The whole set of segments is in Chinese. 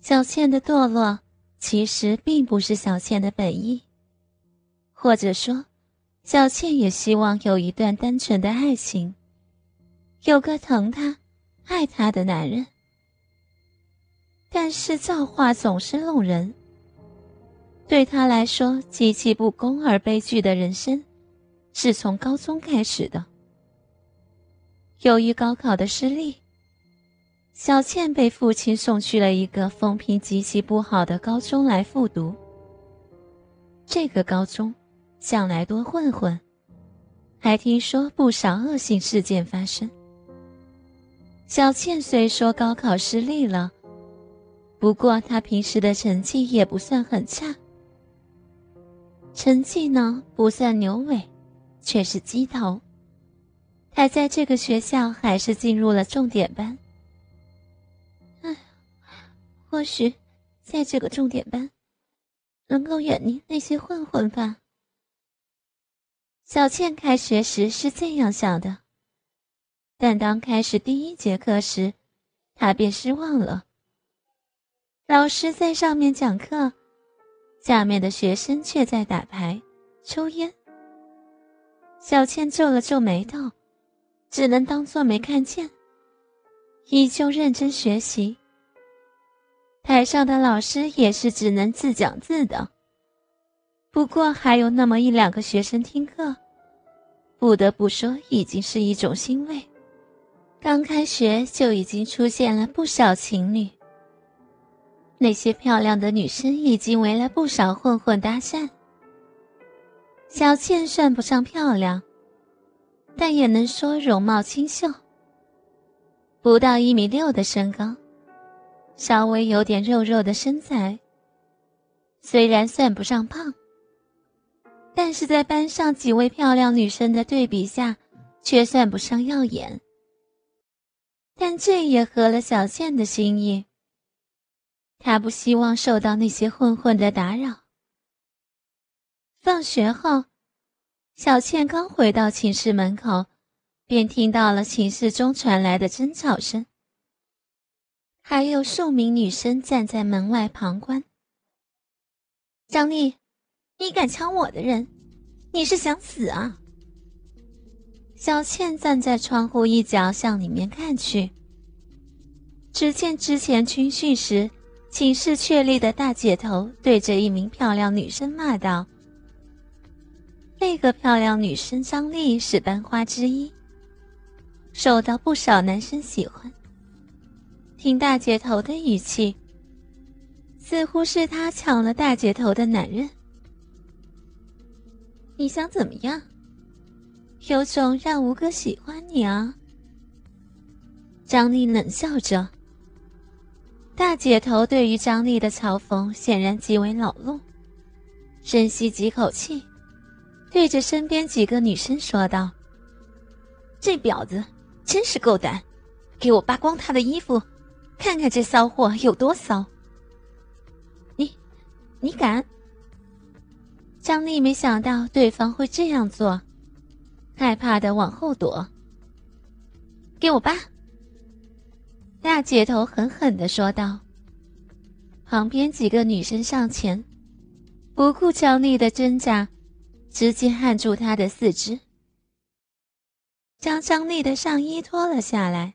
小倩的堕落，其实并不是小倩的本意。或者说，小倩也希望有一段单纯的爱情，有个疼她、爱她的男人。但是造化总是弄人，对她来说极其不公而悲剧的人生，是从高中开始的。由于高考的失利。小倩被父亲送去了一个风评极其不好的高中来复读。这个高中向来多混混，还听说不少恶性事件发生。小倩虽说高考失利了，不过她平时的成绩也不算很差。成绩呢不算牛尾，却是鸡头。她在这个学校还是进入了重点班。或许，在这个重点班，能够远离那些混混吧。小倩开学时是这样想的，但当开始第一节课时，她便失望了。老师在上面讲课，下面的学生却在打牌、抽烟。小倩皱了皱眉头，只能当做没看见，依旧认真学习。台上的老师也是只能自讲自的，不过还有那么一两个学生听课，不得不说已经是一种欣慰。刚开学就已经出现了不少情侣，那些漂亮的女生已经围了不少混混搭讪。小倩算不上漂亮，但也能说容貌清秀，不到一米六的身高。稍微有点肉肉的身材，虽然算不上胖，但是在班上几位漂亮女生的对比下，却算不上耀眼。但这也合了小倩的心意。她不希望受到那些混混的打扰。放学后，小倩刚回到寝室门口，便听到了寝室中传来的争吵声。还有数名女生站在门外旁观。张丽，你敢抢我的人，你是想死啊？小倩站在窗户一角向里面看去，只见之前军训时寝室确立的大姐头对着一名漂亮女生骂道：“那个漂亮女生张丽是班花之一，受到不少男生喜欢。”听大姐头的语气，似乎是他抢了大姐头的男人。你想怎么样？有种让吴哥喜欢你啊！张丽冷笑着。大姐头对于张丽的嘲讽显然极为恼怒，深吸几口气，对着身边几个女生说道：“这婊子真是够胆，给我扒光她的衣服！”看看这骚货有多骚！你，你敢？张丽没想到对方会这样做，害怕的往后躲。给我扒！大姐头狠狠的说道。旁边几个女生上前，不顾张丽的挣扎，直接按住她的四肢，将张丽的上衣脱了下来。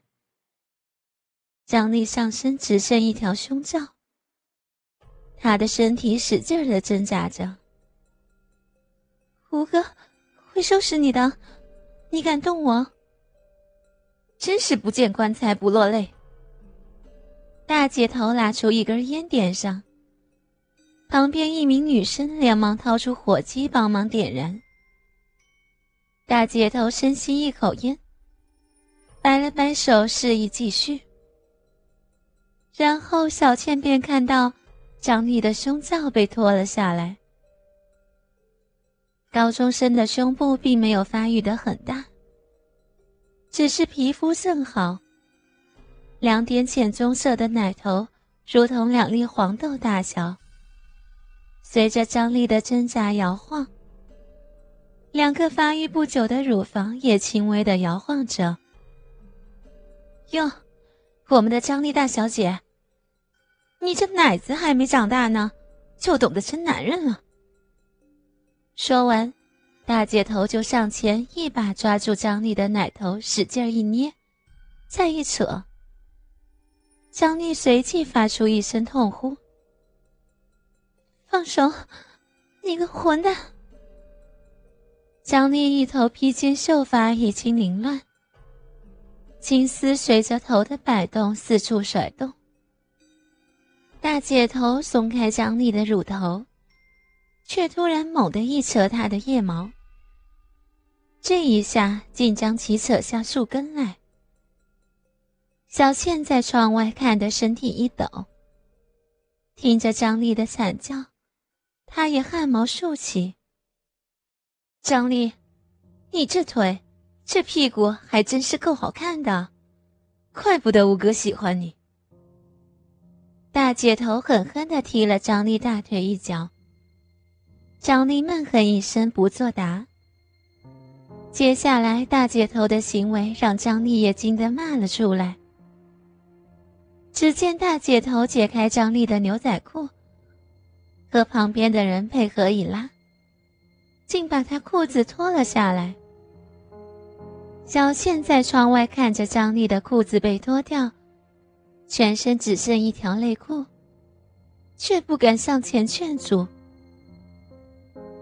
张丽上身只剩一条胸罩，她的身体使劲的挣扎着。胡哥会收拾你的，你敢动我？真是不见棺材不落泪。大姐头拿出一根烟点上，旁边一名女生连忙掏出火机帮忙点燃。大姐头深吸一口烟，摆了摆手，示意继续。然后小倩便看到张丽的胸罩被脱了下来。高中生的胸部并没有发育的很大，只是皮肤正好。两点浅棕色的奶头如同两粒黄豆大小，随着张丽的挣扎摇晃，两个发育不久的乳房也轻微的摇晃着。哟。我们的张丽大小姐，你这奶子还没长大呢，就懂得称男人了。说完，大姐头就上前一把抓住张丽的奶头，使劲一捏，再一扯。张丽随即发出一声痛呼：“放手，你个混蛋！”张丽一头披肩秀发已经凌乱，青丝随着头的摆动四处甩动。大姐头松开张丽的乳头，却突然猛地一扯她的腋毛，这一下竟将其扯下树根来。小倩在窗外看得身体一抖，听着张丽的惨叫，她也汗毛竖起。张丽，你这腿，这屁股还真是够好看的，怪不得五哥喜欢你。大姐头狠狠的踢了张丽大腿一脚。张丽闷哼一声，不作答。接下来，大姐头的行为让张丽也惊得骂了出来。只见大姐头解开张丽的牛仔裤，和旁边的人配合一拉，竟把她裤子脱了下来。小倩在窗外看着张丽的裤子被脱掉，全身只剩一条内裤，却不敢上前劝阻。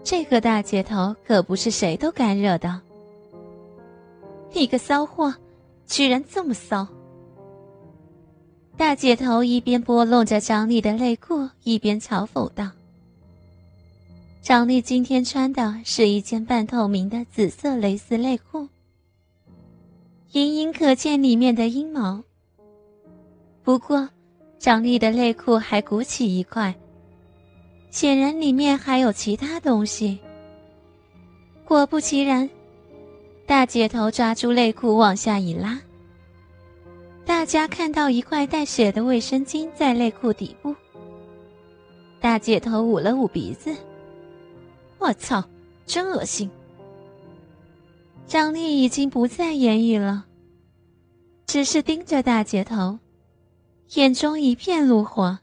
这个大姐头可不是谁都敢惹的，你个骚货，居然这么骚！大姐头一边拨弄着张丽的内裤，一边嘲讽道：“张丽今天穿的是一件半透明的紫色蕾丝内裤，隐隐可见里面的阴谋。不过，张丽的内裤还鼓起一块，显然里面还有其他东西。果不其然，大姐头抓住内裤往下一拉。”大家看到一块带血的卫生巾在内裤底部。大姐头捂了捂鼻子，我操，真恶心！张丽已经不再言语了，只是盯着大姐头，眼中一片怒火。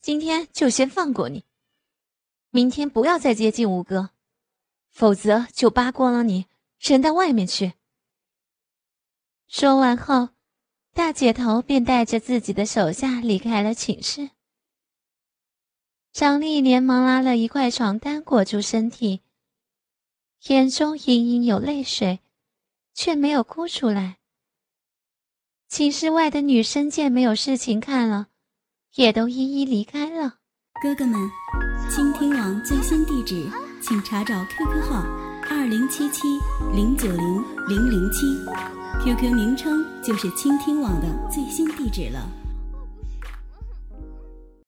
今天就先放过你，明天不要再接近吴哥，否则就扒光了你，扔到外面去。说完后，大姐头便带着自己的手下离开了寝室。张丽连忙拉了一块床单裹住身体，眼中隐隐有泪水，却没有哭出来。寝室外的女生见没有事情看了，也都一一离开了。哥哥们，倾听网最新地址，请查找 QQ 号二零七七零九零零零七。QQ 名称就是倾听网的最新地址了。